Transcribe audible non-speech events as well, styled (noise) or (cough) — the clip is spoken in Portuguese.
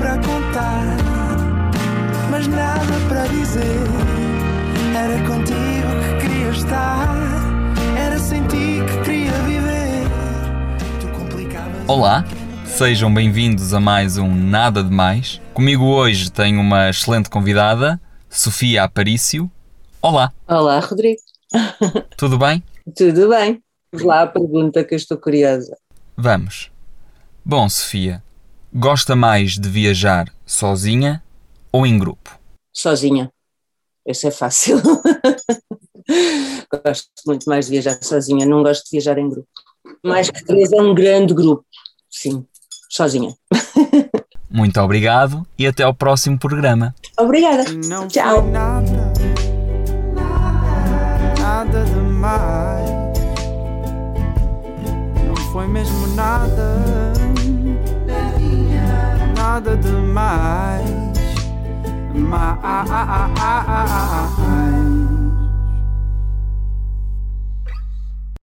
para contar, mas nada para dizer. Era contigo que queria estar, era sem ti que queria viver. Tu complicavas. Olá, sejam bem-vindos a mais um Nada de Mais. Comigo hoje tenho uma excelente convidada, Sofia Aparício. Olá, Olá, Rodrigo. (laughs) tudo bem? Tudo bem? Vamos lá a pergunta que eu estou curiosa. Vamos. Bom, Sofia, gosta mais de viajar sozinha ou em grupo? Sozinha. Esse é fácil. (laughs) gosto muito mais de viajar sozinha, não gosto de viajar em grupo. Mais que três é um grande grupo. Sim, sozinha. (laughs) Muito obrigado e até ao próximo programa. Obrigada. Não Tchau. nada, nada demais. Não foi mesmo nada, nada demais. Mais.